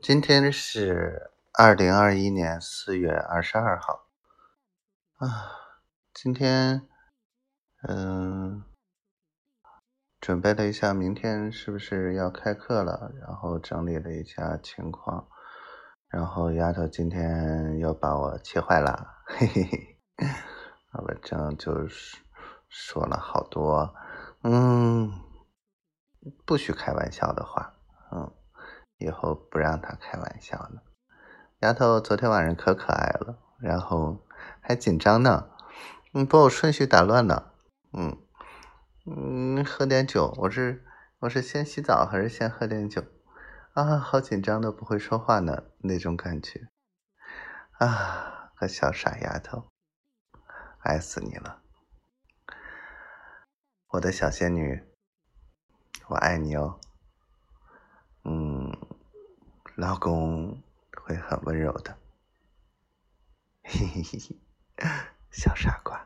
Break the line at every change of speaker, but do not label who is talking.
今天是二零二一年四月二十二号。啊，今天嗯，准备了一下明天是不是要开课了，然后整理了一下情况，然后丫头今天又把我气坏了，嘿嘿嘿，我正就是说了好多嗯不许开玩笑的话，以后不让他开玩笑了。丫头昨天晚上可可爱了，然后还紧张呢，嗯，把我顺序打乱了，嗯嗯，喝点酒，我是我是先洗澡还是先喝点酒？啊，好紧张的不会说话呢，那种感觉，啊，个小傻丫头，爱死你了，我的小仙女，我爱你哦。老公会很温柔的，嘿嘿嘿嘿，小傻瓜。